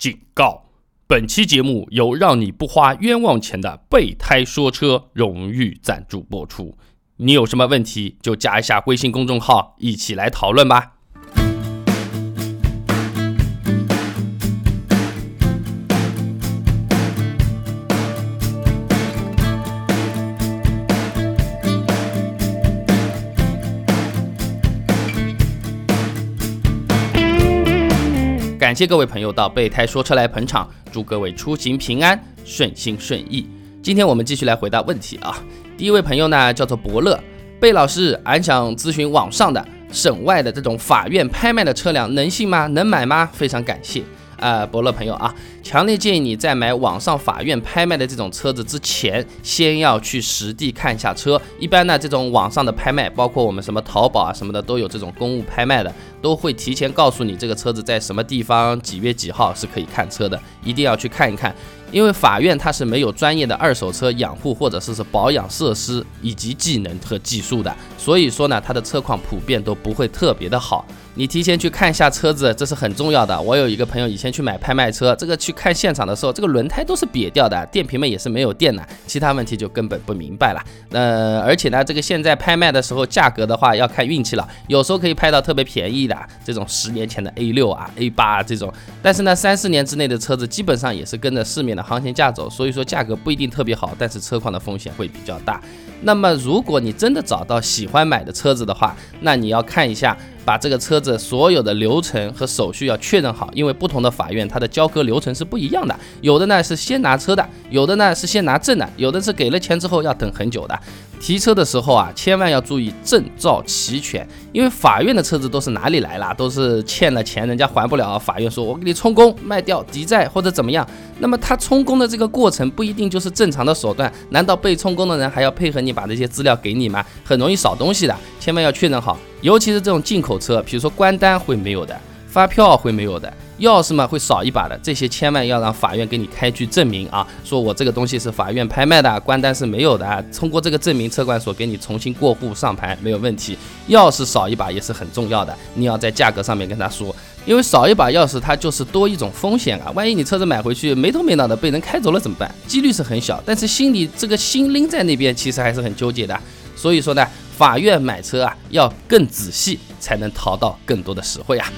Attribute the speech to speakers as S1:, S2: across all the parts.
S1: 警告：本期节目由让你不花冤枉钱的备胎说车荣誉赞助播出。你有什么问题就加一下微信公众号，一起来讨论吧。感谢各位朋友到备胎说车来捧场，祝各位出行平安，顺心顺意。今天我们继续来回答问题啊。第一位朋友呢叫做伯乐，贝老师，俺想咨询网上的、省外的这种法院拍卖的车辆，能信吗？能买吗？非常感谢。呃，伯乐朋友啊，强烈建议你在买网上法院拍卖的这种车子之前，先要去实地看一下车。一般呢，这种网上的拍卖，包括我们什么淘宝啊什么的，都有这种公务拍卖的，都会提前告诉你这个车子在什么地方，几月几号是可以看车的，一定要去看一看。因为法院它是没有专业的二手车养护或者是是保养设施以及技能和技术的，所以说呢，它的车况普遍都不会特别的好。你提前去看一下车子，这是很重要的。我有一个朋友以前去买拍卖车，这个去看现场的时候，这个轮胎都是瘪掉的，电瓶们也是没有电的，其他问题就根本不明白了。呃，而且呢，这个现在拍卖的时候价格的话要看运气了，有时候可以拍到特别便宜的这种十年前的 A 六啊、A 八啊这种，但是呢，三四年之内的车子基本上也是跟着市面的行情价走，所以说价格不一定特别好，但是车况的风险会比较大。那么如果你真的找到喜欢买的车子的话，那你要看一下。把这个车子所有的流程和手续要确认好，因为不同的法院它的交割流程是不一样的，有的呢是先拿车的，有的呢是先拿证的，有的是给了钱之后要等很久的。提车的时候啊，千万要注意证照齐全，因为法院的车子都是哪里来啦？都是欠了钱人家还不了，法院说我给你充公卖掉抵债或者怎么样。那么他充公的这个过程不一定就是正常的手段，难道被充公的人还要配合你把这些资料给你吗？很容易少东西的，千万要确认好。尤其是这种进口车，比如说关单会没有的，发票会没有的，钥匙嘛会少一把的，这些千万要让法院给你开具证明啊，说我这个东西是法院拍卖的，关单是没有的，通过这个证明，车管所给你重新过户上牌没有问题。钥匙少一把也是很重要的，你要在价格上面跟他说，因为少一把钥匙它就是多一种风险啊，万一你车子买回去没头没脑的被人开走了怎么办？几率是很小，但是心里这个心拎在那边，其实还是很纠结的。所以说呢。法院买车啊，要更仔细，才能淘到更多的实惠啊。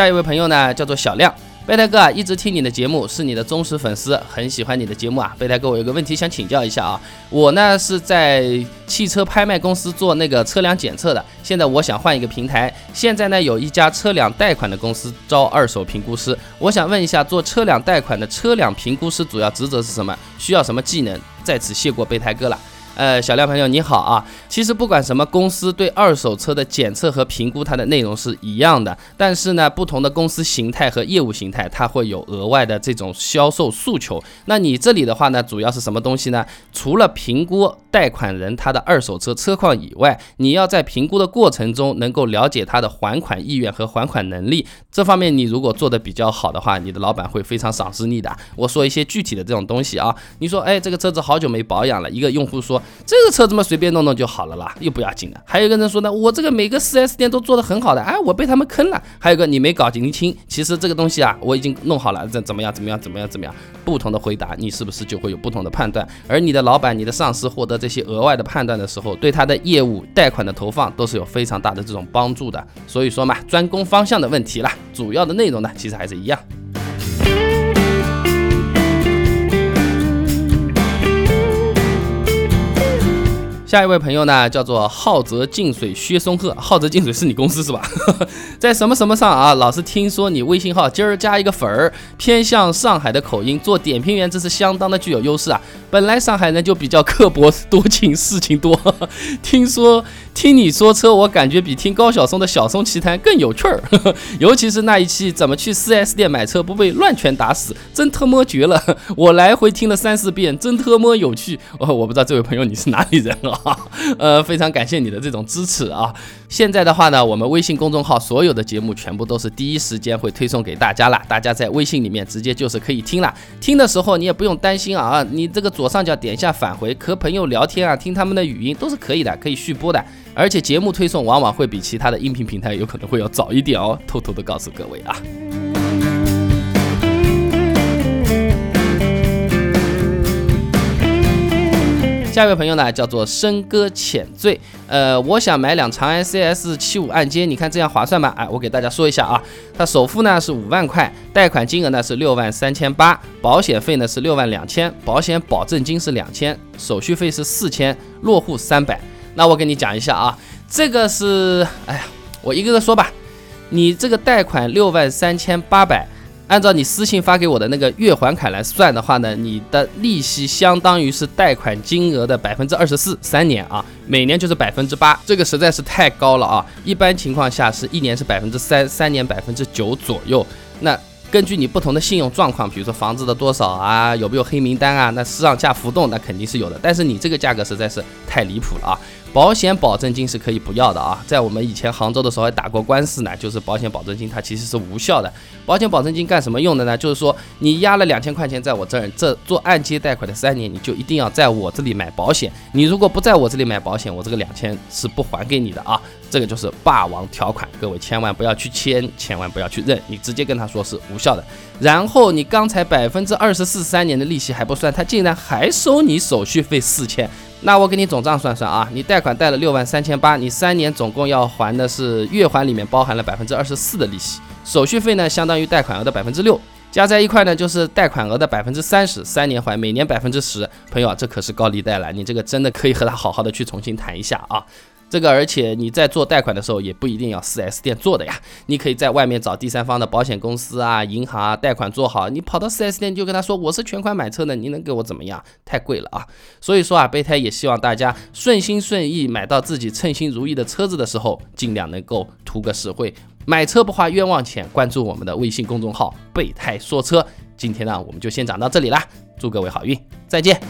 S1: 下一位朋友呢，叫做小亮。备胎哥啊，一直听你的节目，是你的忠实粉丝，很喜欢你的节目啊。备胎哥，我有个问题想请教一下啊，我呢是在汽车拍卖公司做那个车辆检测的，现在我想换一个平台，现在呢有一家车辆贷款的公司招二手评估师，我想问一下，做车辆贷款的车辆评估师主要职责是什么？需要什么技能？在此谢过备胎哥了。呃，小亮朋友你好啊，其实不管什么公司对二手车的检测和评估，它的内容是一样的，但是呢，不同的公司形态和业务形态，它会有额外的这种销售诉求。那你这里的话呢，主要是什么东西呢？除了评估贷款人他的二手车车况以外，你要在评估的过程中能够了解他的还款意愿和还款能力。这方面你如果做的比较好的话，你的老板会非常赏识你的。我说一些具体的这种东西啊，你说，哎，这个车子好久没保养了，一个用户说。这个车子嘛，随便弄弄就好了啦，又不要紧的。还有一个人说呢，我这个每个 4S 店都做的很好的，哎，我被他们坑了。还有个你没搞清清，其实这个东西啊，我已经弄好了，怎怎么样怎么样怎么样怎么样？不同的回答，你是不是就会有不同的判断？而你的老板、你的上司获得这些额外的判断的时候，对他的业务贷款的投放都是有非常大的这种帮助的。所以说嘛，专攻方向的问题了，主要的内容呢，其实还是一样。下一位朋友呢，叫做浩泽净水薛松鹤。浩泽净水是你公司是吧？在什么什么上啊？老是听说你微信号今儿加一个粉儿，偏向上海的口音，做点评员这是相当的具有优势啊。本来上海人就比较刻薄多情，事情多。听说。听你说车，我感觉比听高晓松的《晓松奇谈》更有趣儿，尤其是那一期怎么去 4S 店买车不被乱拳打死，真特么绝了！我来回听了三四遍，真特么有趣。哦，我不知道这位朋友你是哪里人啊？呃，非常感谢你的这种支持啊。现在的话呢，我们微信公众号所有的节目全部都是第一时间会推送给大家了，大家在微信里面直接就是可以听了。听的时候你也不用担心啊，你这个左上角点一下返回，和朋友聊天啊，听他们的语音都是可以的，可以续播的。而且节目推送往往会比其他的音频平台有可能会要早一点哦，偷偷的告诉各位啊。下一位朋友呢，叫做深歌浅醉，呃，我想买辆长安 CS 七五按揭，你看这样划算吗？哎，我给大家说一下啊，它首付呢是五万块，贷款金额呢是六万三千八，保险费呢是六万两千，保险保证金是两千，手续费是四千，落户三百。那我跟你讲一下啊，这个是，哎呀，我一个个说吧，你这个贷款六万三千八百。按照你私信发给我的那个月还款来算的话呢，你的利息相当于是贷款金额的百分之二十四，三年啊，每年就是百分之八，这个实在是太高了啊！一般情况下是一年是百分之三，三年百分之九左右。那根据你不同的信用状况，比如说房子的多少啊，有没有黑名单啊，那市场价浮动那肯定是有的，但是你这个价格实在是太离谱了啊！保险保证金是可以不要的啊，在我们以前杭州的时候还打过官司呢，就是保险保证金它其实是无效的。保险保证金干什么用的呢？就是说你压了两千块钱在我这儿，这做按揭贷款的三年，你就一定要在我这里买保险。你如果不在我这里买保险，我这个两千是不还给你的啊。这个就是霸王条款，各位千万不要去签，千万不要去认，你直接跟他说是无效的。然后你刚才百分之二十四三年的利息还不算，他竟然还收你手续费四千。那我给你总账算算啊，你贷款贷了六万三千八，你三年总共要还的是月还里面包含了百分之二十四的利息，手续费呢相当于贷款额的百分之六，加在一块呢就是贷款额的百分之三十，三年还每年百分之十，朋友啊这可是高利贷了，你这个真的可以和他好好的去重新谈一下啊。这个，而且你在做贷款的时候也不一定要 4S 店做的呀，你可以在外面找第三方的保险公司啊、银行啊，贷款做好。你跑到 4S 店就跟他说我是全款买车的，你能给我怎么样？太贵了啊！所以说啊，备胎也希望大家顺心顺意买到自己称心如意的车子的时候，尽量能够图个实惠，买车不花冤枉钱。关注我们的微信公众号“备胎说车”。今天呢，我们就先讲到这里啦，祝各位好运，再见。